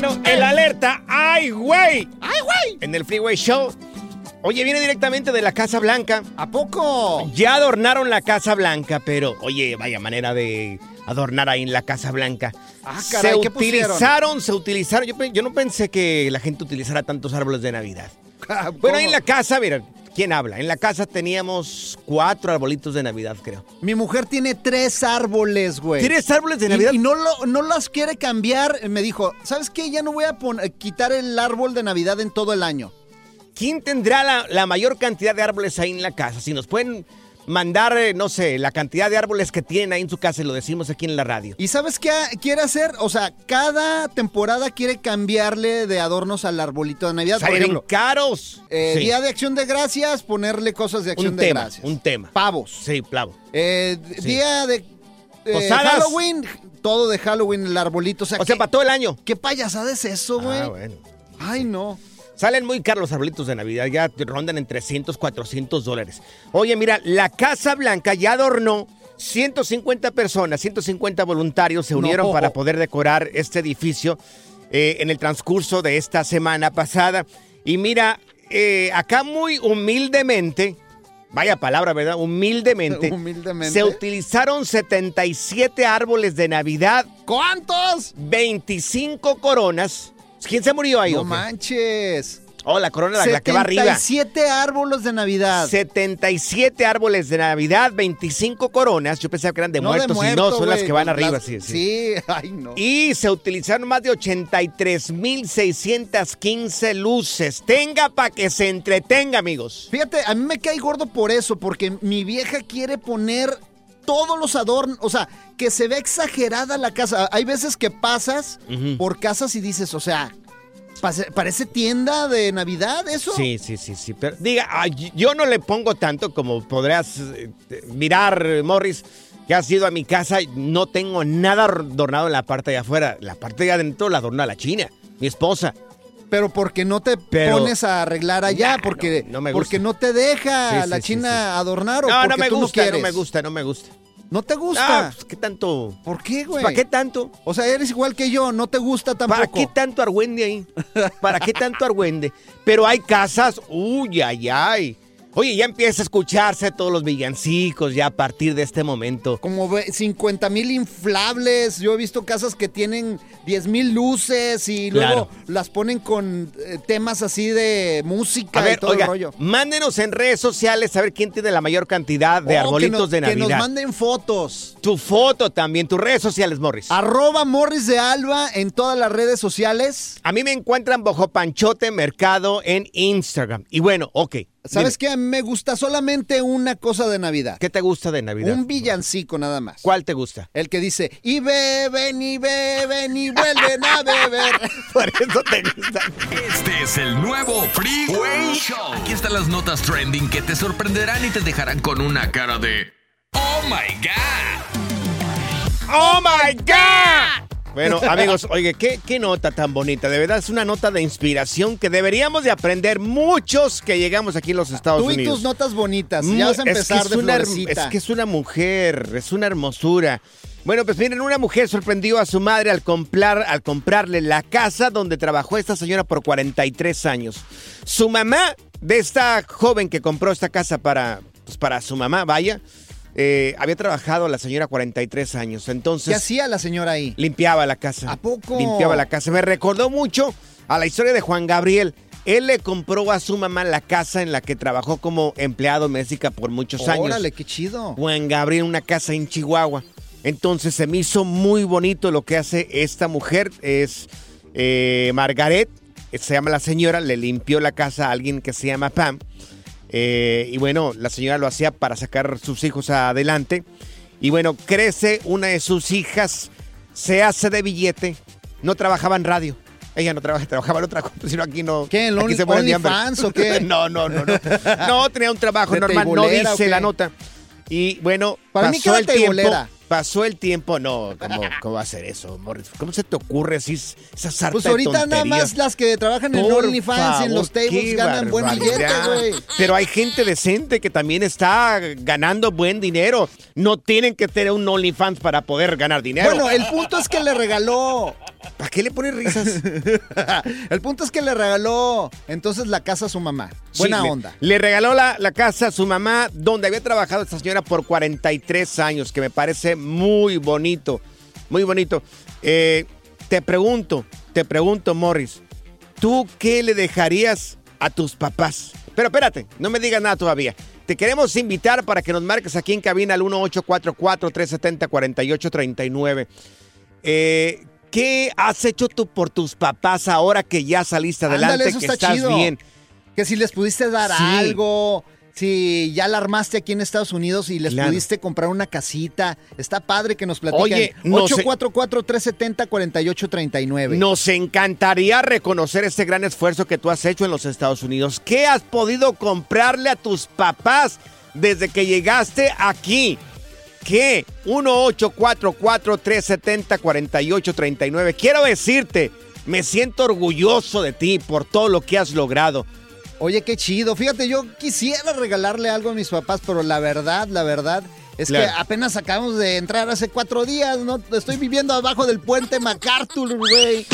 Bueno, el alerta, ¡ay, güey! ¡Ay, güey! En el Freeway Show. Oye, viene directamente de la Casa Blanca. ¿A poco? Ya adornaron la Casa Blanca, pero oye, vaya manera de adornar ahí en la Casa Blanca. Ah, caray, se utilizaron, se utilizaron. Yo, no pensé que la gente utilizara tantos árboles de Navidad. Ah, Bueno, ahí en la casa, mira, ¿quién habla? En la casa teníamos cuatro arbolitos de Navidad, creo. Mi mujer tiene tres árboles, güey. ¿Tienes árboles de Navidad? Y, no, lo, no las quiere cambiar. Me dijo, ¿sabes qué? Ya no voy a quitar el árbol de Navidad en todo el año. ¿Quién tendrá la, la mayor cantidad de árboles ahí en la casa? Si nos pueden mandar, eh, no sé, la cantidad de árboles que tienen ahí en su casa y lo decimos aquí en la radio. ¿Y sabes qué quiere hacer? O sea, cada temporada quiere cambiarle de adornos al arbolito de Navidad. Por Salen ejemplo, caros. eh, Sí. Día de Acción de Gracias, ponerle cosas de Acción un de tema, Gracias. un tema. Pavos. Sí, clavo. Eh, Día de eh, Posadas. Halloween, todo de Halloween, el arbolito. O sea, O sea, ¿qué, para todo el año. ¿qué payasada es eso, güey? Ah, bueno. Ay, no. Salen muy caros los arbolitos de Navidad, ya rondan en 300, 400 dólares. Oye, mira, la Casa Blanca ya adornó 150 personas, 150 voluntarios se unieron No. para poder decorar este edificio eh, en el transcurso de esta semana pasada. Y mira, eh, acá muy humildemente, vaya palabra, ¿verdad? Humildemente, Humildemente. se utilizaron 77 árboles de Navidad, ¿Cuántos? 25 coronas. ¿Quién se murió ahí? No manches. Oh, la corona, la, la que va arriba. 77 árboles de Navidad. 77 árboles de Navidad, 25 coronas. Yo pensaba que eran de No muertos y no, son las que van arriba. sí. Sí, ay, no. Y se utilizaron más de 83.615 luces. Tenga para que se entretenga, amigos. Fíjate, a mí me cae gordo por eso, porque mi vieja quiere poner todos los adornos, o sea, que se ve exagerada la casa. Hay veces que pasas por casas y dices, o sea, parece tienda de Navidad eso. Sí, sí, sí, sí. Pero diga, yo no le pongo tanto como podrás eh, mirar, Morris, que has ido a mi casa. No tengo nada adornado en la parte de afuera. La parte de adentro la adorna la china, mi esposa. Pero porque no te Pero- pones a arreglar allá, Nah, porque, no, no me porque no te deja Sí, la sí, china adornar o No, porque no me tú gusta, no no, me gusta, no me gusta. ¿No te gusta? Ah, pues, ¿qué tanto? ¿Por qué, güey? ¿Para qué tanto? O sea, eres igual que yo, no te gusta tampoco. ¿Para qué tanto argüende ahí? ¿Para qué tanto argüende? Pero hay casas, uy, ay, ay. Oye, ya empieza a escucharse todos los villancicos ya a partir de este momento. Como ve- 50 mil inflables. Yo he visto casas que tienen 10 mil luces y luego Claro. las ponen con eh, temas así de música A ver, y todo oiga, el rollo. mándenos en redes sociales a ver quién tiene la mayor cantidad de Oh, arbolitos nos- de Que nos Navidad. manden fotos. Tu foto también, tus redes sociales, Morris. Arroba Morris de Alba en todas las redes sociales. A mí me encuentran bajo Panchote Mercado en Instagram. Y bueno, ok. ¿Sabes dime, qué? Me gusta solamente una cosa de Navidad. ¿Qué te gusta de Navidad? Un villancico nada más. ¿Cuál te gusta? El que dice, y beben y beben y vuelven a beber. Por eso te gusta. Este es el nuevo Freeway Show. Aquí están las notas trending que te sorprenderán y te dejarán con una cara de Oh my God. ¡Oh, my God! Bueno, amigos, oye, ¿qué, qué nota tan bonita. De verdad es una nota de inspiración que deberíamos de aprender muchos que llegamos aquí en los Estados Tú y Unidos. tus notas bonitas. Ya vas a es que empezar es de una her- florecita. Es que es una mujer, es una hermosura. Bueno, pues miren, una mujer sorprendió a su madre al, comprar, al comprarle la casa donde trabajó esta señora por 43 años. Su mamá, de esta joven que compró esta casa para, pues, para su mamá, vaya, eh, había trabajado la señora 43 años. Entonces... ¿Qué hacía la señora ahí? Limpiaba la casa. ¿A poco? Limpiaba la casa. Me recordó mucho a la historia de Juan Gabriel. Él le compró a su mamá la casa en la que trabajó como empleado doméstica por muchos años. Órale, qué chido. Juan Gabriel, una casa en Chihuahua. Entonces se me hizo muy bonito lo que hace esta mujer. Es eh, Margaret, se llama la señora, le limpió la casa a alguien que se llama Pam. Eh, y bueno, la señora lo hacía para sacar sus hijos adelante. Y bueno, crece una de sus hijas, se hace de billete, no trabajaba en radio. Ella no trabaja, trabajaba en otra cosa, sino aquí no. ¿Qué, en. OnlyFans o qué? no, no, no, no. No, tenía un trabajo ¿De normal, no dice la nota. Y bueno, Para mí que pasó el tiempo. teibolera. Pasó el tiempo, no, ¿cómo, cómo va a ser eso, Morris? ¿Cómo se te ocurre así esa sarta Pues de ahorita nada más las que trabajan en Por OnlyFans y en los favor, tables qué ganan buen billete, barbaridad. güey. Pero hay gente decente que también está ganando buen dinero. No tienen que tener un OnlyFans para poder ganar dinero. Bueno, el punto es que le regaló. ¿Para qué le pones risas? el punto es que le regaló entonces la casa a su mamá. Buena Sí, le- onda. Le, regaló la, la casa a su mamá, donde había trabajado esta señora por 43 años, que me parece muy bonito. Muy bonito. Eh, te pregunto, te pregunto, Morris, ¿tú qué le dejarías a tus papás? Pero espérate, no me digas nada todavía. Te queremos invitar para que nos marques aquí en cabina al 1844-370-4839. Eh, ¿Qué has hecho tú por tus papás ahora que ya saliste adelante, Ándale, eso que está estás chido. bien? Que si les pudiste dar Sí. algo, si ya la armaste aquí en Estados Unidos y les Claro. pudiste comprar una casita. Está padre que nos platiquen. Oye, no sé- 844-370-4839. Nos encantaría reconocer este gran esfuerzo que tú has hecho en los Estados Unidos. ¿Qué has podido comprarle a tus papás desde que llegaste aquí? ¿Qué? 1844-370-4839. Quiero decirte, me siento orgulloso de ti por todo lo que has logrado. Oye, qué chido. Fíjate, yo quisiera regalarle algo a mis papás, pero la verdad, la verdad, es Claro. que apenas acabamos de entrar hace cuatro días, ¿no? Estoy viviendo abajo del puente MacArthur, güey.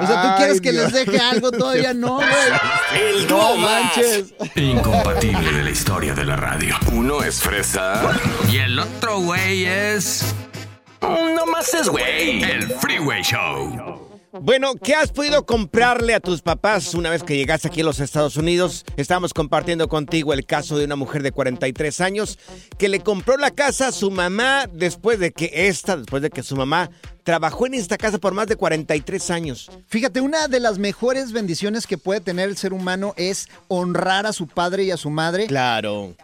O sea, ¿tú Ay, quieres que les deje algo? Todavía no, güey. El No manches. incompatible de la historia de la radio. Uno es fresa Y el otro güey es. No más es güey. El Freeway Show. Bueno, ¿qué has podido comprarle a tus papás una vez que llegaste aquí a los Estados Unidos? Estamos compartiendo contigo el caso de una mujer de 43 años que le compró la casa a su mamá después de que esta, después de que su mamá trabajó en esta casa por más de 43 años. Fíjate, una de las mejores bendiciones que puede tener el ser humano es honrar a su padre y a su madre. Claro.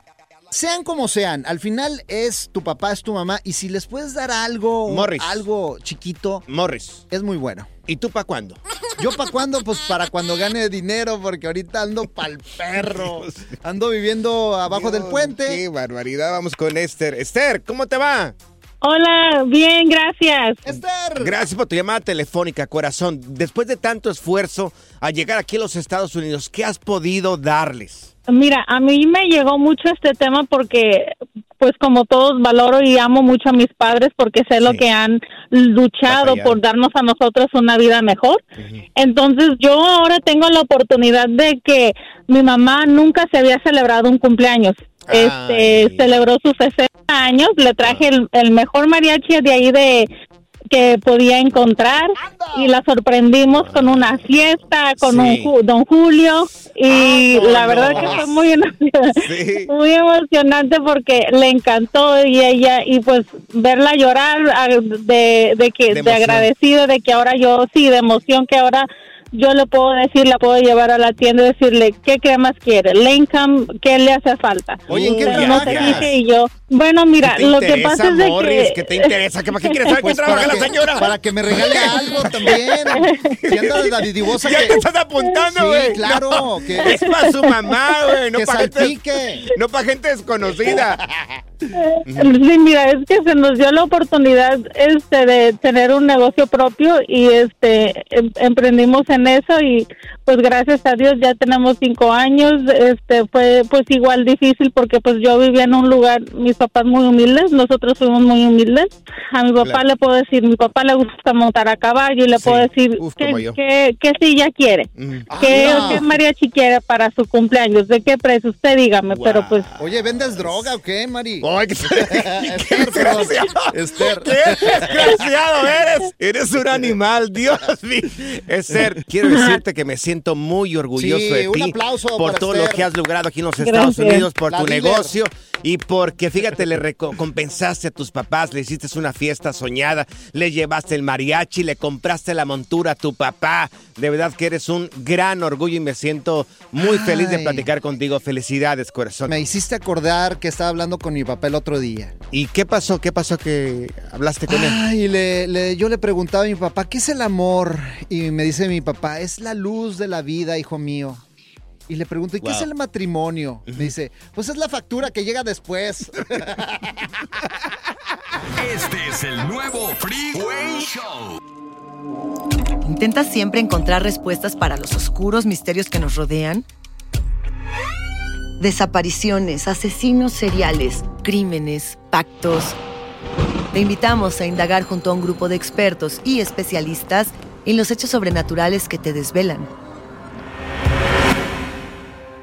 Sean como sean, al final es tu papá, es tu mamá, y si les puedes dar algo, Morris. algo chiquito, Morris, es muy bueno. ¿y tú para cuándo? ¿Yo para cuándo? Pues para cuando gane dinero, porque ahorita ando pa'l perro. Ando viviendo abajo del puente. Qué barbaridad. Vamos con Esther. Esther, ¿cómo te va? Hola, bien, gracias. Esther. Gracias por tu llamada telefónica, corazón. Después de tanto esfuerzo a llegar aquí a los Estados Unidos, ¿qué has podido darles? Mira, a mí me llegó mucho este tema porque pues como todos valoro y amo mucho a mis padres porque sé lo que han luchado Batallado. por darnos a nosotros una vida mejor. Entonces yo ahora tengo la oportunidad de que mi mamá nunca se había celebrado un cumpleaños. Este, celebró sus 60 años, le traje el, el mejor mariachi de ahí de que podía encontrar y la sorprendimos con una fiesta con Sí. un Ju- don Julio y Vámonos. la verdad que fue muy Sí. muy emocionante porque le encantó y ella y pues verla llorar ah, de, de que De de, emoción. agradecida de que ahora yo sí de emoción que ahora yo le puedo decir la puedo llevar a la tienda y decirle qué cremas quiere Lincoln qué le hace falta Oye, ¿en qué Pero no trabajas? dije y yo bueno mira ¿Qué te lo que interesa, pasa es de que ¿Qué te interesa? ¿Qué, ¿Para qué quieres saber Pues trabaja para la que- señora? Para que me regale algo también. Si anda de Davidivosa Ya que... te estás apuntando, Sí, güey. claro, No, que- Es para su mamá, güey. No Que para gente, no pa' gente desconocida. Sí, mira, es que se nos dio la oportunidad este de tener un negocio propio y este em- emprendimos en eso y pues gracias a Dios ya tenemos cinco años. Este fue pues igual difícil porque pues yo vivía en un lugar, mis papás muy humildes, nosotros fuimos muy humildes. A mi papá Claro. le puedo decir, mi papá le gusta montar a caballo y le Sí. puedo decir Uf, qué qué silla quiere. Mm. ¿Qué, Ah, no. qué mariachi quiere para su cumpleaños? ¿De qué precio? Usted dígame, pero pues Oye, ¿vendes droga o qué, Mari? Ay, qué, qué desgraciado. Esther. Qué desgraciado eres. Eres un animal, Dios mío. Esther, quiero decirte que me siento muy orgulloso Sí, de un ti aplauso por para todo Esther. lo que has logrado aquí en los Gracias. Estados Unidos, por La tu líder. negocio y porque, fíjate, le recompensaste a tus papás, le hiciste una fiesta soñada, le llevaste el mariachi, le compraste la montura a tu papá. De verdad que eres un gran orgullo y me siento muy feliz de platicar contigo. Felicidades, corazón. Me hiciste acordar que estaba hablando con mi papá el otro día. ¿Y qué pasó? ¿Qué pasó que hablaste con él? Ay, le, le- yo le preguntaba a mi papá, ¿qué es el amor? Y me dice mi papá, es la luz de la vida, hijo mío. Y le pregunto, ¿y qué es el matrimonio? Me dice, pues es la factura que llega después. Este es el nuevo Freeway Show. ¿Intentas siempre encontrar respuestas para los oscuros misterios que nos rodean? Desapariciones, asesinos seriales, crímenes, pactos. Te invitamos a indagar junto a un grupo de expertos y especialistas en los hechos sobrenaturales que te desvelan.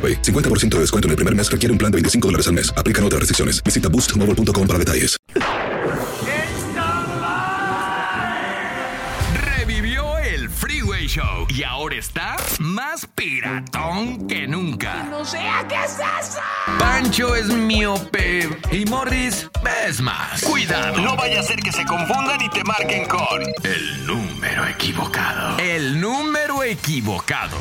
AroPay. 50% de descuento en el primer mes requiere un plan de 25 dólares al mes. Aplican otras restricciones. Visita boostmobile.com para detalles. Revivió el Freeway Show y ahora está más piratón que nunca. No sea qué es eso. Pancho es miope y Morris es más. Cuidado. No vaya a ser que se confundan y te marquen con El número equivocado. El número equivocado.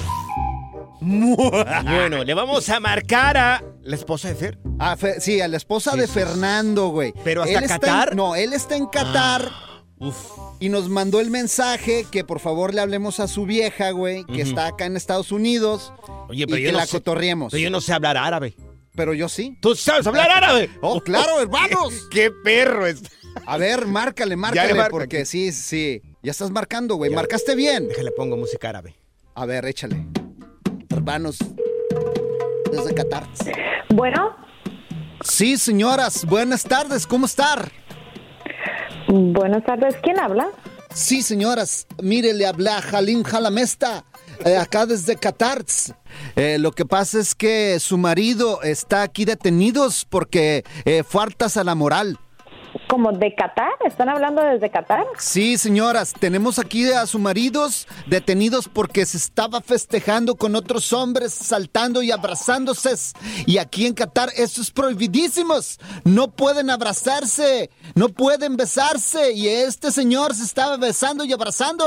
Bueno, le vamos a marcar a la esposa de Fer. Ah, fe- sí, a la esposa de Fernando, güey. ¿Pero hasta Él está en- Qatar? no, él está en Qatar. Uf. y nos mandó el mensaje que por favor le hablemos a su vieja, güey, que Ujú. está acá en Estados Unidos. Oye, y pero que yo no la sé- cotorriemos. Pero yo no sé hablar árabe. Pero yo sí. ¿Tú sabes hablar árabe? Oh, claro, hermanos. ¡Qué perro es! A ver, márcale, márcale, porque sí, sí. Ya estás marcando, güey. Marcaste bien. Déjale pongo música árabe. A ver, échale. Hermanos, desde Qatar. Bueno, Sí, señoras, buenas tardes, ¿cómo estar? buenas tardes. ¿Quién habla? Sí, señoras, mire, le habla Halim Jalamesta, eh, acá desde Qatar. Eh, lo que pasa es que su marido está aquí detenidos porque eh, faltas a la moral. ¿Como de Qatar? ¿Están hablando desde Qatar? Sí, señoras, tenemos aquí a sus maridos detenidos porque se estaba festejando con otros hombres, saltando y abrazándose. Y aquí en Qatar eso es prohibidísimos. No pueden abrazarse, no pueden besarse. Y este señor se estaba besando y abrazando.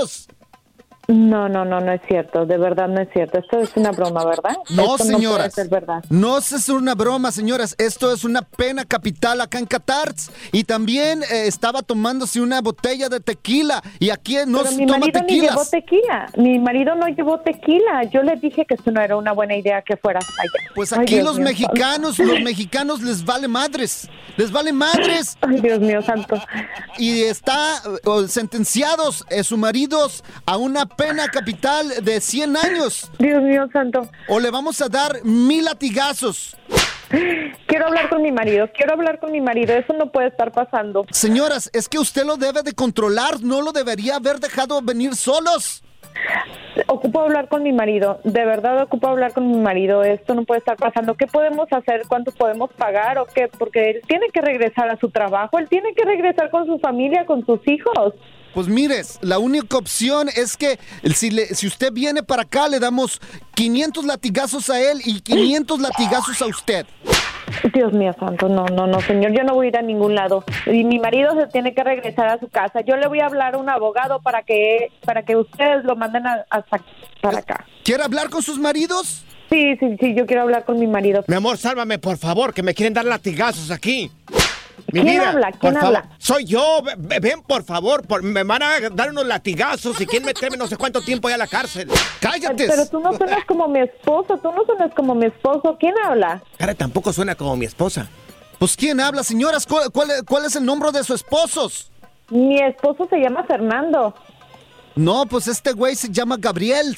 No, no, no, no es cierto. De verdad no es cierto. Esto es una broma, ¿verdad? No, Esto señoras. No puede ser verdad. No es una broma, señoras. Esto es una pena capital acá en Qatar. Y también eh, estaba tomándose una botella de tequila. Y aquí no Pero se mi toma marido ni llevó tequila. Mi marido no llevó tequila. Yo le dije que eso no era una buena idea que fuera allá. Pues aquí los mío, mexicanos, los mexicanos les vale madres. Les vale madres. Ay, Dios mío, santo. Y está eh, sentenciados eh, sus maridos a una pena capital de 100 años. Dios mío, santo. O le vamos a dar mil latigazos. Quiero hablar con mi marido. Quiero hablar con mi marido. Eso no puede estar pasando. Señoras, es que usted lo debe de controlar. No lo debería haber dejado venir solos. Ocupo hablar con mi marido. De verdad ocupo hablar con mi marido. Esto no puede estar pasando. ¿Qué podemos hacer? ¿Cuánto podemos pagar o qué? Porque él tiene que regresar a su trabajo. Él tiene que regresar con su familia, con sus hijos. Pues mires, la única opción es que si, le- si usted viene para acá, le damos 500 latigazos a él y 500 latigazos a usted. Dios mío santo, no, no, no, señor, yo no voy a ir a ningún lado. Y mi marido se tiene que regresar a su casa. Yo le voy a hablar a un abogado para que para que ustedes lo manden a, hasta para acá. ¿Quiere hablar con sus maridos? Sí, sí, sí, yo quiero hablar con mi marido. Mi amor, sálvame, por favor, que me quieren dar latigazos aquí. Mi ¿Quién vida, habla? por ¿Quién favor. habla? Soy yo. Ve- ve- Ven, por favor. por- me van a dar unos latigazos y quieren meterme no sé cuánto tiempo ya a la cárcel. ¡Cállate! Pero tú no suenas como mi esposo, tú no suenas como mi esposo. ¿Quién habla? Cara, tampoco suena como mi esposa. Pues ¿quién habla, señoras? ¿Cuál, cuál, cuál es el nombre de su esposos? Mi esposo se llama Fernando. No, pues este güey se llama Gabriel.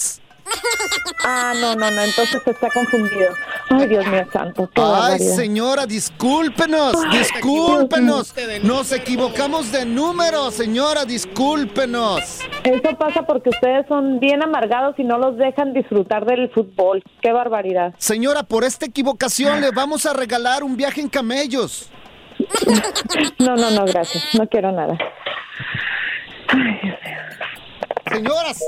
Ah, no, no, no, entonces está confundido. Ay, Dios mío santo, Ay, señora, discúlpenos, discúlpenos. Nos equivocamos de número, señora, discúlpenos. Eso pasa porque ustedes son bien amargados y no los dejan disfrutar del fútbol. Qué barbaridad. Señora, por esta equivocación le vamos a regalar un viaje en camellos. No, no, no, gracias. No quiero nada. Señoras.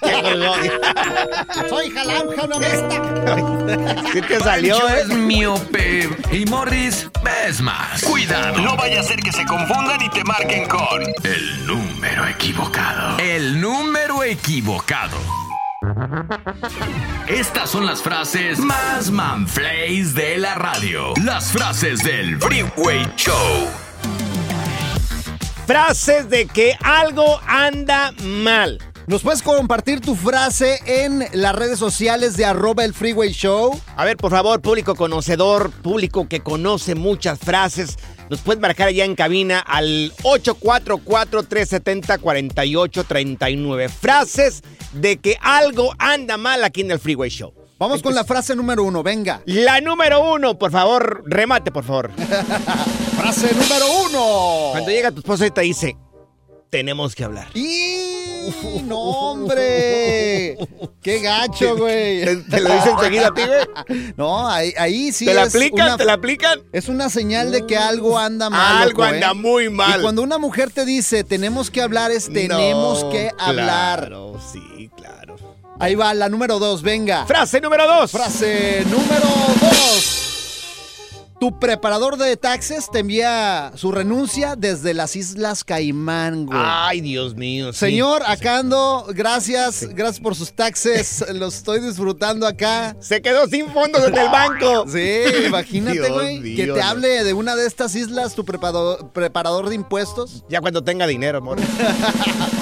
Soy Jalam Jalamesta. ¿Qué te salió, Pancho eh? es miope y Morris es más. Cuidado. No vaya a ser que se confundan y te marquen con El número equivocado. El número equivocado. Estas son las frases más manflays de la radio. Las frases del Freeway Show. Frases de que algo anda mal. ¿Nos puedes compartir tu frase en las redes sociales de arroba el freeway show? A ver, por favor, público conocedor, público que conoce muchas frases, nos puedes marcar allá en cabina al 844-370-4839. Frases de que algo anda mal aquí en el Freeway Show. Vamos con la frase número uno, venga. La número uno, por favor, remate, por favor. Frase número uno. Cuando llega tu esposa y te dice, tenemos que hablar. ¡Y no, hombre! ¡Qué gacho, güey! ¿Te, te lo dice enseguida a ti, güey? No, ahí, ahí sí ¿Te la aplican? una- ¿Te la aplican? Es una señal de que algo anda mal. Algo loco, ¿eh? anda muy mal. Y cuando una mujer te dice, tenemos que hablar, es tenemos No, que hablar. Claro, sí, claro. Ahí va, la número dos, venga. Frase número dos. Frase número dos. Tu preparador de taxes te envía su renuncia desde las Islas Caimán, güey. Ay, Dios mío. sí. Señor, acá ando. Gracias, gracias por sus taxes. Los estoy disfrutando acá. Se quedó sin fondos en el banco. Sí, imagínate, Dios güey. Que te no. hable de una de estas islas, tu preparador, preparador de impuestos. Ya cuando tenga dinero, amor.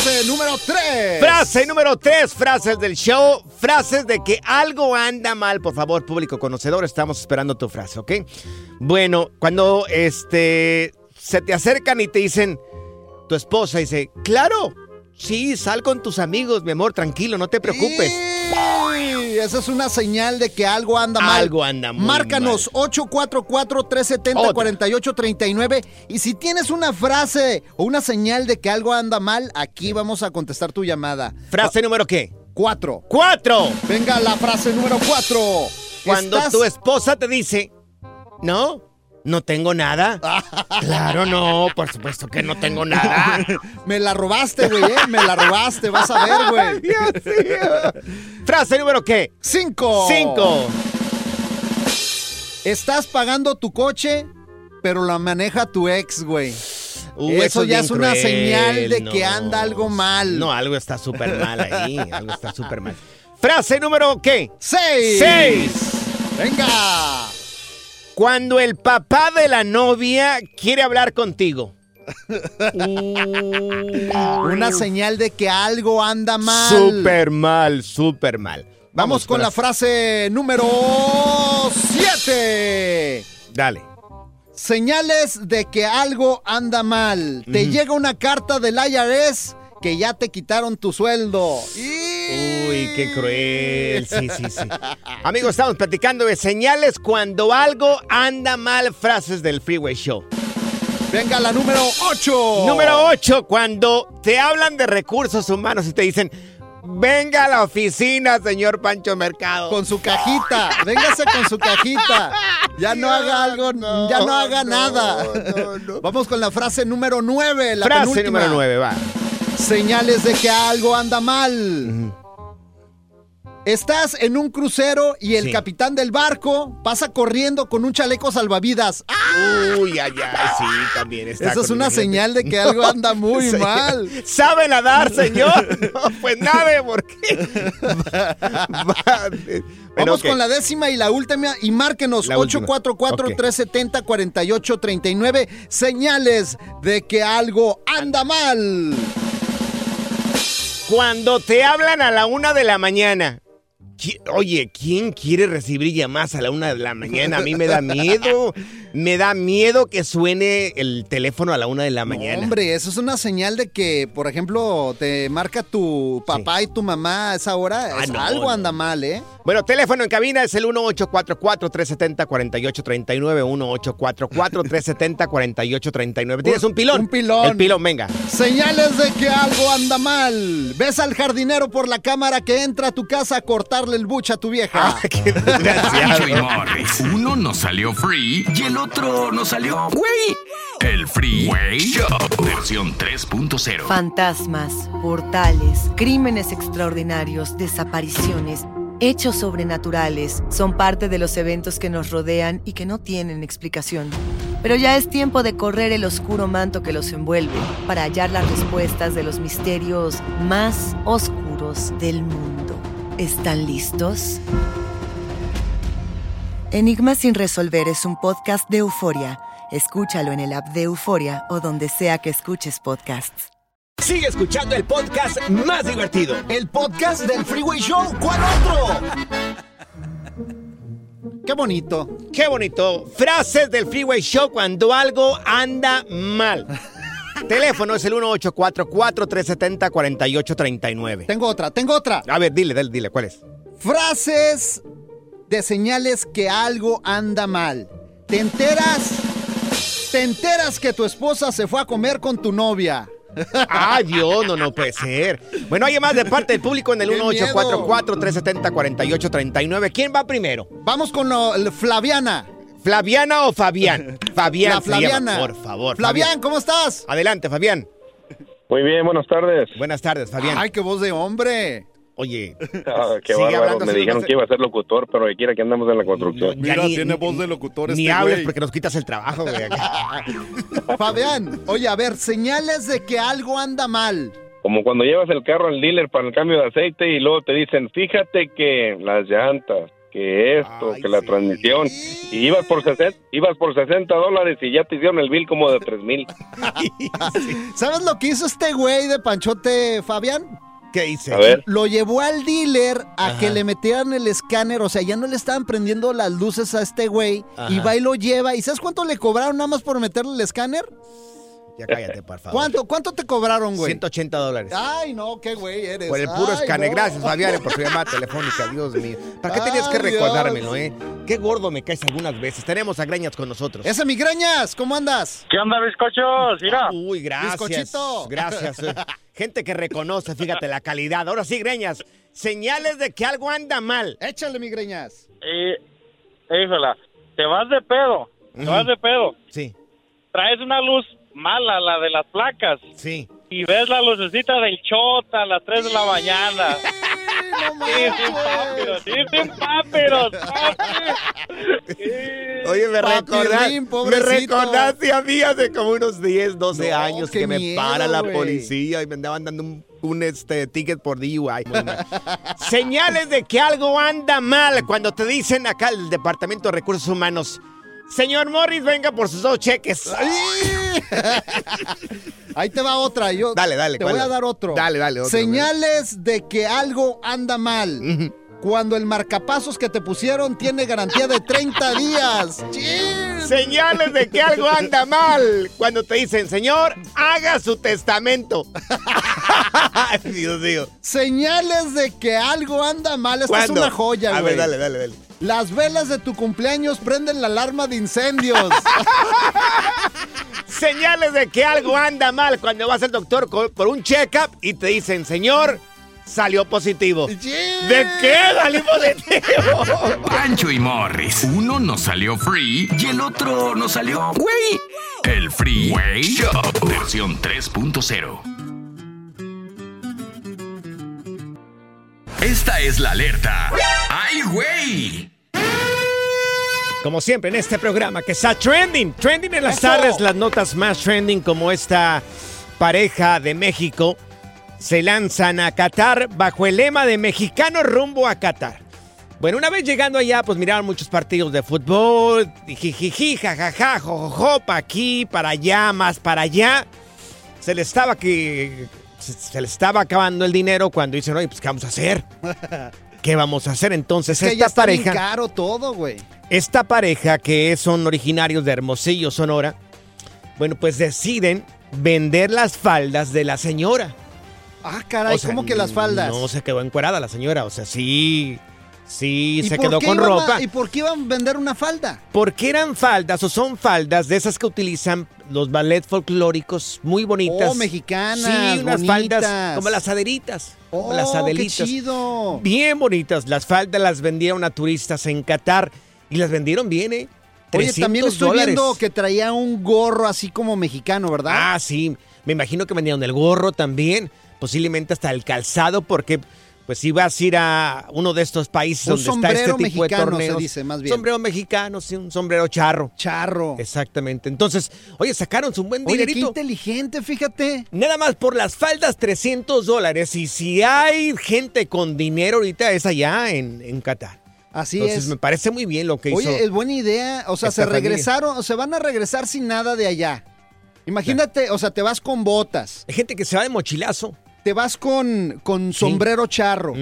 Frase número 3. Frase número tres, frases del show, frases de que algo anda mal, por favor, público conocedor, estamos esperando tu frase, ¿ok? Bueno, cuando este se te acercan y te dicen, tu esposa dice, claro, sí, sal con tus amigos, mi amor, tranquilo, no te preocupes. Esa es una señal de que algo anda mal. Algo anda muy Márcanos 844-370-4839 y si tienes una frase o una señal de que algo anda mal, aquí vamos a contestar tu llamada. ¿Frase número qué? Cuatro. ¡Cuatro! Venga la frase número cuatro. Cuando ¿Estás- tu esposa te dice, no, no tengo nada. claro, no, por supuesto que no tengo nada. Me la robaste, güey, ¿eh? Me la robaste, vas a ver, güey. Frase número qué? Cinco. Cinco. Estás pagando tu coche, pero la maneja tu ex, güey. Uh, eso, ya es una cruel, señal de no. que anda algo mal. No, algo está súper mal ahí. algo está súper mal. Frase número qué? Seis. Seis. Venga. Cuando el papá de la novia quiere hablar contigo. Una señal de que algo anda mal. Súper mal, súper mal. Vamos con la frase número 7. Dale. Señales de que algo anda mal. Te llega una carta del IRS que ya te quitaron tu sueldo. Uy, qué cruel. Sí, sí, sí. Amigos, estamos platicando de señales cuando algo anda mal. Frases del Freeway Show. Venga, la número 8. Número 8, cuando te hablan de recursos humanos y te dicen, venga a la oficina, señor Pancho Mercado. Con su cajita. Véngase con su cajita. Ya no haga algo, ya no haga nada. Vamos con la frase número 9. La Frase penúltima. número 9, va. Señales de que algo anda mal. Estás en un crucero y el Sí. capitán del barco pasa corriendo con un chaleco salvavidas. ¡Ah! Uy, ay, ay, sí, también está. Esa es una señal de que algo anda muy mal. ¿Sabe nadar, señor? No, pues nade, porque. Vamos con la décima y la última y márquenos La última. 844-370-4839. Señales de que algo anda mal. Cuando te hablan a la una de la mañana. Oye, ¿quién quiere recibir llamadas a la una de la mañana? A mí me da miedo. Me da miedo que suene el teléfono a la una de la mañana. Hombre, eso es una señal de que, por ejemplo, te marca tu papá y tu mamá a esa hora. Ah, Es- no, algo no. anda mal, ¿eh? Bueno, teléfono en cabina es el 1844-370-4839. 1844-370-4839. ¿Tienes un pilón? Un pilón. El pilón, venga. Señales de que algo anda mal. Ves al jardinero por la cámara que entra a tu casa a el buche a tu vieja. Morris. Uno nos salió free y el otro nos salió güey. El Freeway Show versión 3.0. Fantasmas, portales, crímenes extraordinarios, desapariciones, hechos sobrenaturales son parte de los eventos que nos rodean y que no tienen explicación. Pero ya es tiempo de correr el oscuro manto que los envuelve para hallar las respuestas de los misterios más oscuros del mundo. ¿Están listos? Enigma sin resolver es un podcast de euforia. Escúchalo en el app de Euforia o donde sea que escuches podcasts. Sigue escuchando el podcast más divertido. El podcast del Freeway Show. ¿Cuál otro? Qué bonito. Qué bonito. Frases del Freeway Show cuando algo anda mal. Teléfono es el 1844-370-4839. Tengo otra, tengo otra. A ver, dile, dile, dile, ¿cuál es? Frases de señales que algo anda mal. ¿Te enteras? ¿Te enteras que tu esposa se fue a comer con tu novia? Ay, Dios, no, no puede ser. Bueno, hay más de parte del público en el ¡Qué miedo! 1844-370-4839. ¿Quién va primero? Vamos con lo- Flaviana. ¿Flaviana o Fabián? Fabián. La llama, Flaviana. por favor. Flavián, ¿cómo estás? Adelante, Fabián. Muy bien, buenas tardes. Buenas tardes, Fabián. Ay, qué voz de hombre. Oye. Ah, qué Sigue bárbaro. hablando, Me dijeron que iba a ser locutor, pero aquí quiera que andamos en la construcción. Ya ni- de locutor Ni este hables güey. porque nos quitas el trabajo, güey. Fabián, oye, a ver, señales de que algo anda mal. Como cuando llevas el carro al dealer para el cambio de aceite y luego te dicen, fíjate que las llantas, que esto, que la transmisión, y ibas por, 60, ibas por 60 dólares y ya te hicieron el bill como de 3 mil. ¿Sabes lo que hizo este güey de Panchote, Fabián? ¿Qué hice? A ver. Lo llevó al dealer a Ajá. que le metieran el escáner, o sea, ya no le estaban prendiendo las luces a este güey, y va y lo lleva. ¿Y sabes cuánto le cobraron nada más por meterle el escáner? Ya cállate, por favor. ¿Cuánto, cuánto te cobraron, güey? 180 dólares. Ay, no, qué güey eres. Por el puro Ay, escane. no. Gracias, Fabián, por su llamada telefónica. Dios mío. ¿Para qué tenías que Ay, recordármelo, Dios. eh? Qué gordo me caes algunas veces. Tenemos a Greñas con nosotros. Ese migrañas, ¿cómo andas? ¿Qué onda, bizcochos? Mira. Uy, gracias. Bizcochito. Gracias. eh. Gente que reconoce, fíjate, la calidad. Ahora sí, Greñas. Señales de que algo anda mal. Échale, migrañas. Eh, híjola, te vas de pedo. Te vas de pedo. Sí. Traes una luz mala, la de las placas. Sí. Y ves la lucecita del chota a las 3 de la mañana. Oye, me recordaste, me recordaste a mí hace como unos 10, 12 No, años que me miedo, para la güey. policía y me andaban dando un, un, este, ticket por DUI. Señales de que algo anda mal cuando te dicen acá el Departamento de Recursos Humanos. Señor Morris, venga por sus dos cheques. Ahí te va otra. Yo Dale, dale, Te ¿cuál voy a dar otro. Dale, dale, otro, Señales de que algo anda mal. Cuando el marcapasos que te pusieron tiene garantía de 30 días. ¡Chin! Señales de que algo anda mal cuando te dicen, señor, haga su testamento. Dios mío. Señales de que algo anda mal. Esta es una joya, A güey. ver, dale, dale, dale. Las velas de tu cumpleaños prenden la alarma de incendios. Señales de que algo anda mal cuando vas al doctor por un check-up y te dicen, señor, salió positivo. ¿De qué salió positivo? Pancho y Morris. Uno nos salió free y el otro nos salió güey. El Freeway Show. Versión 3.0. Esta es la alerta. ¡Ay, güey! Como siempre en este programa que está trending, trending en las Eso. tardes, las notas más trending como esta pareja de México se lanzan a Qatar bajo el lema de mexicano rumbo a Qatar. Bueno, una vez llegando allá, pues miraron muchos partidos de fútbol, jijiji, jajaja, jojojo, pa' aquí, para allá, más para allá. Se le estaba que se, se le estaba acabando el dinero cuando dicen, oye, pues ¿qué vamos a hacer? ¿Qué vamos a hacer? Entonces, Es que ya esta está pareja. caro todo, güey. Esta pareja que son originarios de Hermosillo, Sonora, bueno, pues deciden vender las faldas de la señora. Ah, caray, O sea, ¿cómo que las faldas? No se quedó encuerada la señora, o sea, sí, sí ¿Y se quedó qué con a- ropa. ¿Y por qué iban a vender una falda? Porque eran faldas o son faldas de esas que utilizan los ballet folclóricos muy bonitas. Oh, mexicanas, Sí, unas bonitas. faldas como las aderitas. como Oh, las qué adelitas. chido. Bien bonitas. Las faldas las vendieron a turistas en Qatar y las vendieron bien, ¿eh? Oye, 300 también estoy dólares. viendo que traía un gorro así como mexicano, ¿verdad? Ah, sí. Me imagino que vendieron el gorro también. Posiblemente hasta el calzado, porque pues si vas a ir a uno de estos países Un donde está este sombrero tipo de mexicano, se torneos. dice, más bien. Sombrero mexicano, sí, un sombrero charro. Charro. Exactamente. Entonces, oye, sacaron su buen Oye, qué dinerito. inteligente, fíjate. Nada más por las faldas, 300 dólares. Y si hay gente con dinero ahorita, es allá en, en Qatar. Así Entonces, es. me parece muy bien lo que hizo. Oye, es buena idea. O sea, se regresaron, o se van a regresar sin nada de allá. Imagínate, o sea, te vas con botas. Hay gente que se va de mochilazo. Te vas con, con sombrero charro.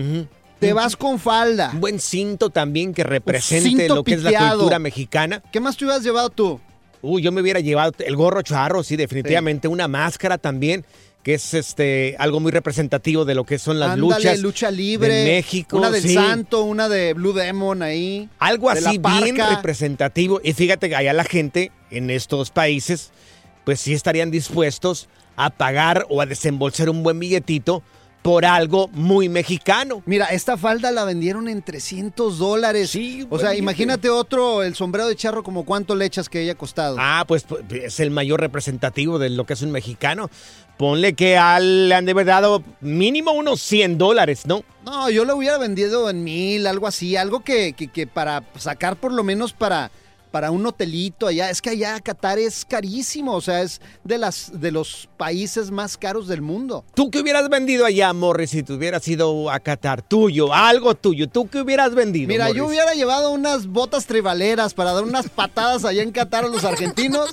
Te vas con falda. Un buen cinto también que represente lo que es la cultura mexicana. ¿Qué más te hubieras llevado tú? Uy, yo me hubiera llevado el gorro charro, sí, definitivamente. Una máscara también, que es este algo muy representativo de lo que son las Ándale, luchas. lucha libre. de México. Una del sí. Santo, una de Blue Demon ahí. Algo así bien representativo. Y fíjate que allá la gente en estos países, pues sí estarían dispuestos a pagar o a desembolsar un buen billetito por algo muy mexicano. Mira, esta falda la vendieron en 300 dólares. Sí, O sea, imagínate otro, el sombrero de charro, como cuánto le echas que haya costado. Ah, pues pues, es el mayor representativo de lo que es un mexicano. Ponle que al, le han de haber dado mínimo unos 100 dólares, ¿no? No, yo lo hubiera vendido en mil, algo así, algo que, que, que para sacar por lo menos para, para un hotelito allá. Es que allá Qatar es carísimo, o sea, es de, las, de los países más caros del mundo. ¿Tú qué hubieras vendido allá, Morris, si te hubieras ido a Qatar? Tuyo, algo tuyo. ¿Tú qué hubieras vendido? Mira, yo hubiera llevado unas botas tribaleras para dar unas patadas allá en Qatar a los argentinos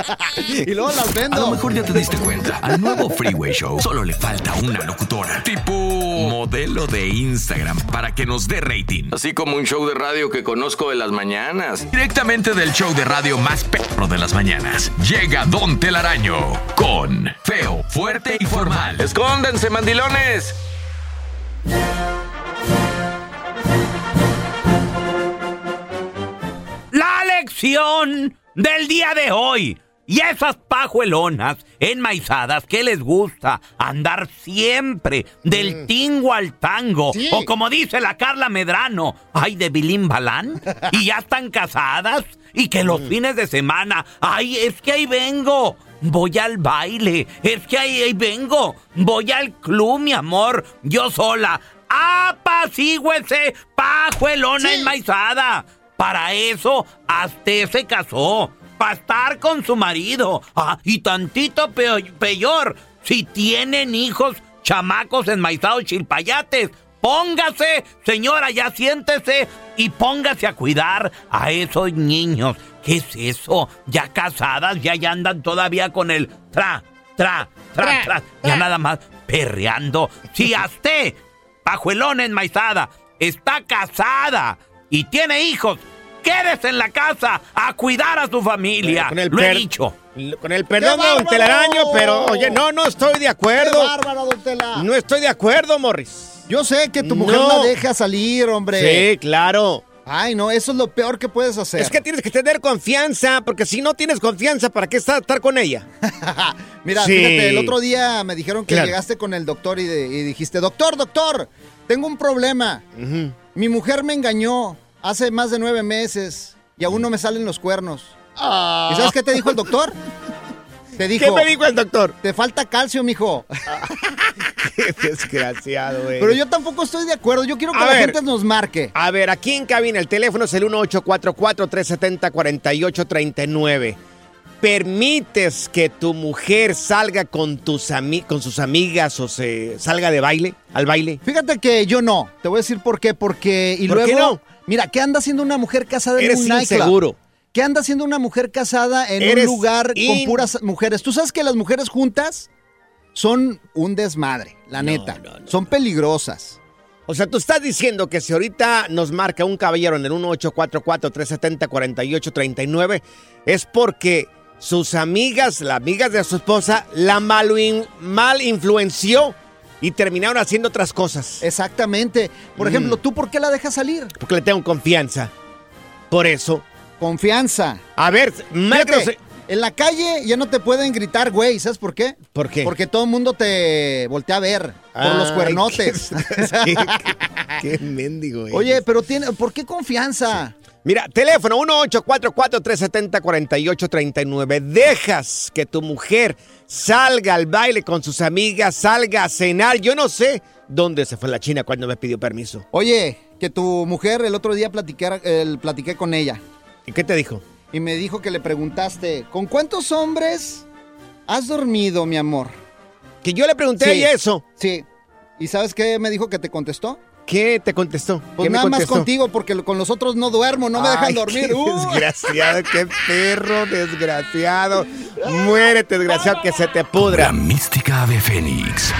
y luego las A lo vendo. mejor ya te diste cuenta. Al nuevo Freeway Show solo le falta una locutora. Tipo modelo de Instagram para que nos dé rating. Así como un show de radio que conozco de las mañanas. Directamente del show de radio más perro de las mañanas. Llega Don Telaraño con Feo, Fuerte y Formal. ¡Escóndanse, mandilones! La lección del día de hoy. Y esas pajuelonas enmaizadas que les gusta andar siempre del tingo al tango. Sí. O como dice la Carla Medrano, ay, de Bilín Balán. Y ya están casadas. Y que los fines de semana, ay, es que ahí vengo. Voy al baile. Es que ahí, ahí vengo. Voy al club, mi amor. Yo sola. Apacígüese, pajuelona Sí. enmaizada. Para eso, hasta se casó. Para estar con su marido. Ah, y tantito peo- peor. Si tienen hijos, chamacos enmaizados, chilpayates. Póngase, señora, ya siéntese y póngase a cuidar a esos niños. ¿Qué es eso? Ya casadas, ya, ya andan todavía con el tra, tra, tra, tra. Ya nada más perreando. Si hasta pajuelona enmaizada, está casada y tiene hijos, quédese en la casa a cuidar a su familia. Con el Lo he dicho. Con el perdón ¡Qué de Don! Telaraño, pero oye, no, no estoy de ¡Qué acuerdo. bárbaro, don Tela! No estoy de acuerdo, Morris. Yo sé que tu mujer No. la deja salir, hombre. Sí, claro. Ay, no, eso es lo peor que puedes hacer. Es que tienes que tener confianza, porque si no tienes confianza, ¿para qué estar, estar con ella? Mira, Sí. fíjate, el otro día me dijeron que Claro. llegaste con el doctor y, de- y dijiste, doctor, doctor, tengo un problema. Mi mujer me engañó hace más de nueve meses y aún no me salen los cuernos. ¿Y sabes qué te dijo el doctor? Te dijo, ¿Qué me dijo el doctor? te falta calcio, mijo. Qué desgraciado, güey. Pero yo tampoco estoy de acuerdo. Yo quiero que A la ver. gente nos marque. A ver, aquí en cabina el teléfono es el 1844-370-4839. ¿Permites que tu mujer salga con, tus con sus amigas o se salga de baile, al baile? Fíjate que yo no. Te voy a decir por qué. Porque, y ¿Por luego, qué no? Mira, ¿qué anda haciendo una mujer casada en Eres un nightclub? inseguro. ¿Qué anda haciendo una mujer casada en Eres un lugar in- con puras mujeres? ¿Tú sabes que las mujeres juntas son un desmadre, la neta? son peligrosas. O sea, tú estás diciendo que si ahorita nos marca un caballero en el 1844-370-4839 es porque sus amigas, las amigas de su esposa, la mal, mal influenció y terminaron haciendo otras cosas. Exactamente. Por Mm. ejemplo, ¿tú por qué la dejas salir? Porque le tengo confianza. Por eso. Confianza. A ver. Fíjate, en la calle ya no te pueden gritar, güey. ¿Sabes por qué? ¿Por qué? Porque todo el mundo te voltea a ver por los cuernotes. qué, qué mendigo. eres. Oye, pero tiene, ¿por qué confianza? Mira, teléfono 1844-370-4839. Dejas que tu mujer salga al baile con sus amigas, salga a cenar. Yo no sé dónde se fue la China cuando me pidió permiso. Oye, que tu mujer el otro día platiqué, el, platiqué con ella. ¿Y qué te dijo? Y me dijo que le preguntaste, ¿con cuántos hombres has dormido, mi amor? Que yo le pregunté Sí. ella eso. Sí. ¿Y sabes qué me dijo que te contestó? ¿Qué te contestó? Pues ¿Qué me nada más contigo, porque con los otros no duermo, no me dejan dormir. Qué Uh. desgraciado, qué perro desgraciado. Muérete, desgraciado, que se te pudra. La mística de Fénix.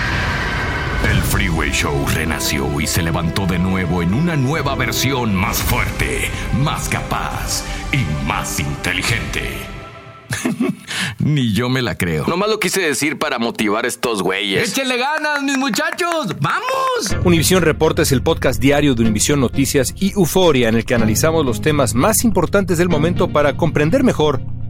El Freeway Show renació y se levantó de nuevo en una nueva versión más fuerte, más capaz y más inteligente. Ni yo me la creo. Nomás lo quise decir para motivar a estos güeyes. ¡Échenle ganas, mis muchachos! ¡Vamos! Univisión Reporta es el podcast diario de Univisión Noticias y Euforia en el que analizamos los temas más importantes del momento para comprender mejor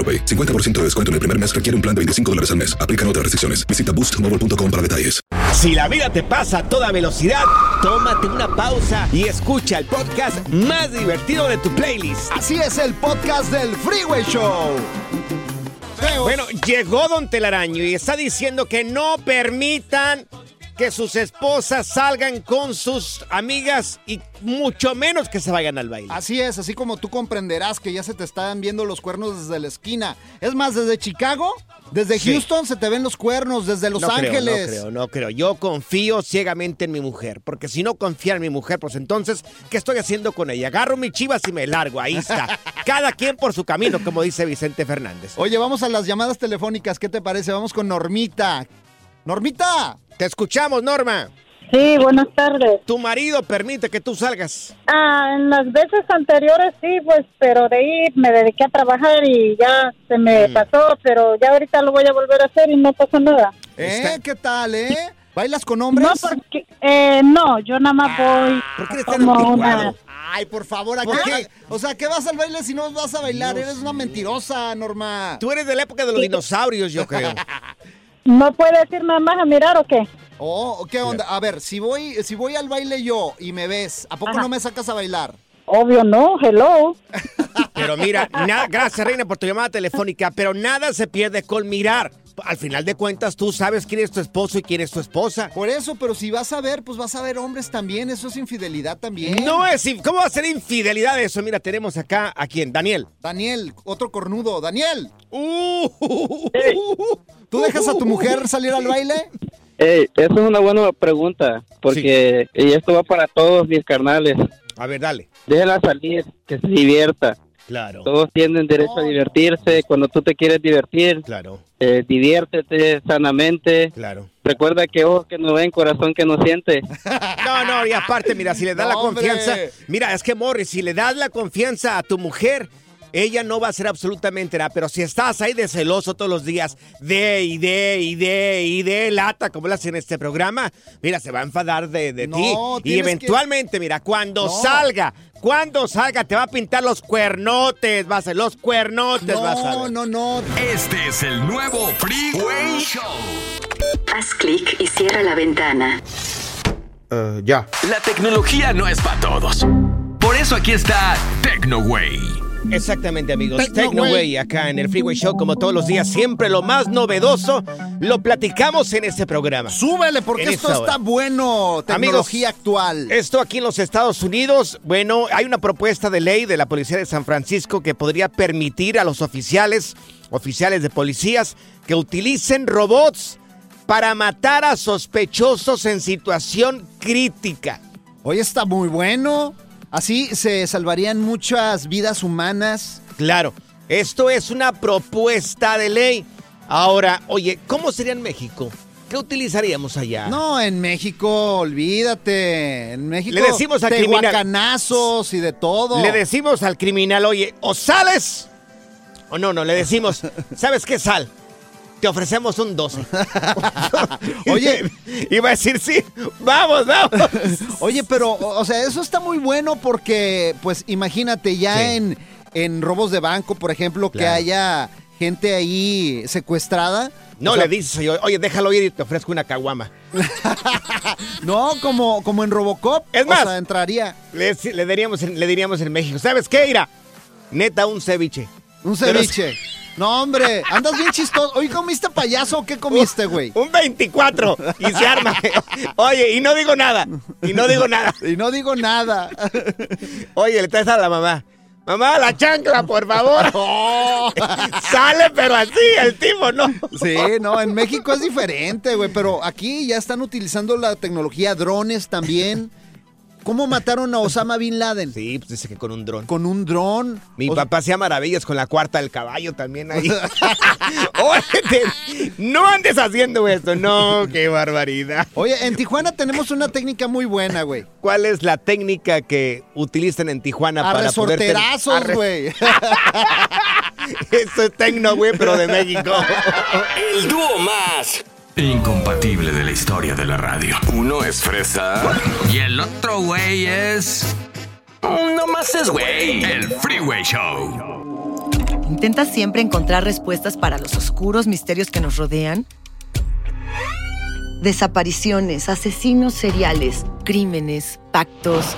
AroPay. 50% de descuento en el primer mes requiere un plan de 25 dólares al mes. Aplican otras restricciones. Visita boostmobile.com para detalles. Si la vida te pasa a toda velocidad, tómate una pausa y escucha el podcast más divertido de tu playlist. Así es el podcast del Freeway Show. Bueno, llegó Don Telaraño y está diciendo que no permitan que sus esposas salgan con sus amigas y mucho menos que se vayan al baile. Así es, así como tú comprenderás que ya se te están viendo los cuernos desde la esquina. Es más, desde Chicago, desde Sí. Houston se te ven los cuernos, desde Los no Ángeles. Creo, no creo, no creo. Yo confío ciegamente en mi mujer, porque si no confía en mi mujer, pues entonces, ¿qué estoy haciendo con ella? Agarro mi chivas y me largo, ahí está. Cada quien por su camino, como dice Vicente Fernández. Oye, vamos a las llamadas telefónicas, ¿qué te parece? Vamos con Normita. Normita. Te escuchamos, Norma. Sí, buenas tardes. Tu marido permite que tú salgas. Ah, en las veces anteriores sí, pues, pero de ahí me dediqué a trabajar y ya se me Mm. pasó, pero ya ahorita lo voy a volver a hacer y no pasa nada. ¿Eh? ¿Qué tal, eh? ¿Bailas con hombres? No, porque, eh, no, yo nada más voy ¿Por qué eres como una... Ay, por favor, ¿a ¿Por qué? qué? O sea, ¿qué vas al baile si no vas a bailar? Eres una mentirosa, Norma. Tú eres de la época de los dinosaurios, yo creo. ¿No puedes ir nada más a mirar o qué? Oh, ¿qué onda? A ver, si voy, si voy al baile yo y me ves, ¿a poco Ajá. no me sacas a bailar? Obvio no, hello. Pero mira, na- gracias Reina por tu llamada telefónica, pero nada se pierde con mirar. Al final de cuentas, tú sabes quién es tu esposo y quién es tu esposa. Por eso, pero si vas a ver, pues vas a ver hombres también. Eso es infidelidad también. No es, ¿cómo va a ser infidelidad eso? Mira, tenemos acá a quién, Daniel. Daniel, otro cornudo. Daniel. Uh. ¿Tú dejas a tu mujer salir al baile? Ey, eso es una buena pregunta, porque y esto va para todos mis carnales. A ver, dale. Déjala salir, que se divierta. Claro. Todos tienen derecho a divertirse. Cuando tú te quieres divertir, Claro. eh, diviértete sanamente. Claro. Recuerda que ojos que no ven, corazón que no siente. No, no, y aparte, mira, si le das No, la hombre. confianza, mira, es que Morris, si le das la confianza a tu mujer, ella no va a hacer absolutamente nada, pero si estás ahí de celoso todos los días, de y de y de y de lata, como lo hacen en este programa, mira, se va a enfadar de, de No, ti. Y que- eventualmente, mira, cuando No. salga, cuando salga, te va a pintar los cuernotes, va a ser los cuernotes, vas a No, ver. no, no. Este es el nuevo Freeway Show. Haz clic y cierra la ventana. ya. La tecnología no es para todos. Por eso aquí está TecnoWay. Exactamente, amigos. Tecno Tecnoway Way. acá en el Freeway Show, como todos los días, siempre lo más novedoso lo platicamos en este programa. Súbele, porque En esto está hora. bueno. Tecnología actual. Esto aquí en los Estados Unidos, bueno, hay una propuesta de ley de la Policía de San Francisco que podría permitir a los oficiales, oficiales de policías, que utilicen robots para matar a sospechosos en situación crítica. Hoy está muy bueno. Así se salvarían muchas vidas humanas. Claro, esto es una propuesta de ley. Ahora, oye, ¿cómo sería en México? ¿Qué utilizaríamos allá? No, en México, olvídate. En México, Le decimos al criminal- y de todo. Le decimos al criminal, oye, o sales, o no, no, le decimos, ¿sabes qué sal? Te ofrecemos un 12. Oye. Iba a decir sí, vamos, vamos. Oye, pero, o sea, eso está muy bueno porque, pues, imagínate, ya Sí. en, en robos de banco, por ejemplo, que haya gente ahí secuestrada. No O sea, le dices, oye, déjalo ir y te ofrezco una caguama. No, como, como en Robocop. Es más, o sea, entraría. Le, le diríamos, en- le diríamos en México, ¿sabes qué, Ira? Neta, un ceviche. Un Pero- ceviche. No, hombre, andas bien chistoso. ¿Hoy comiste payaso o qué comiste, güey? Un 24 y se arma. Oye, y no digo nada. Y no digo nada. Y no digo nada. Oye, le traes a la mamá. Mamá, la chancla, por favor. Sale, pero así, el tipo, ¿no? Sí, no, en México es diferente, güey, pero aquí ya están utilizando la tecnología drones también. ¿Cómo mataron a Osama Bin Laden? Sí, pues dice que con un dron. Con un dron. Mi O- papá hacía maravillas con la cuarta del caballo también ahí. Oye, no andes haciendo esto. No, qué barbaridad. Oye, en Tijuana tenemos una técnica muy buena, güey. ¿Cuál es la técnica que utilizan en Tijuana para poder... ten- Arresorterazos, Arre- güey. Eso es tecno, güey, pero de México. El dúo más incompatible de la historia de la radio. Uno es fresa. Y el otro güey es. No más es güey. El Freeway Show. ¿Intentas siempre encontrar respuestas para los oscuros misterios que nos rodean? Desapariciones, asesinos seriales, crímenes, pactos.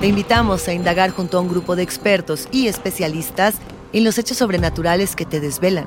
Te invitamos a indagar junto a un grupo de expertos y especialistas en los hechos sobrenaturales que te desvelan.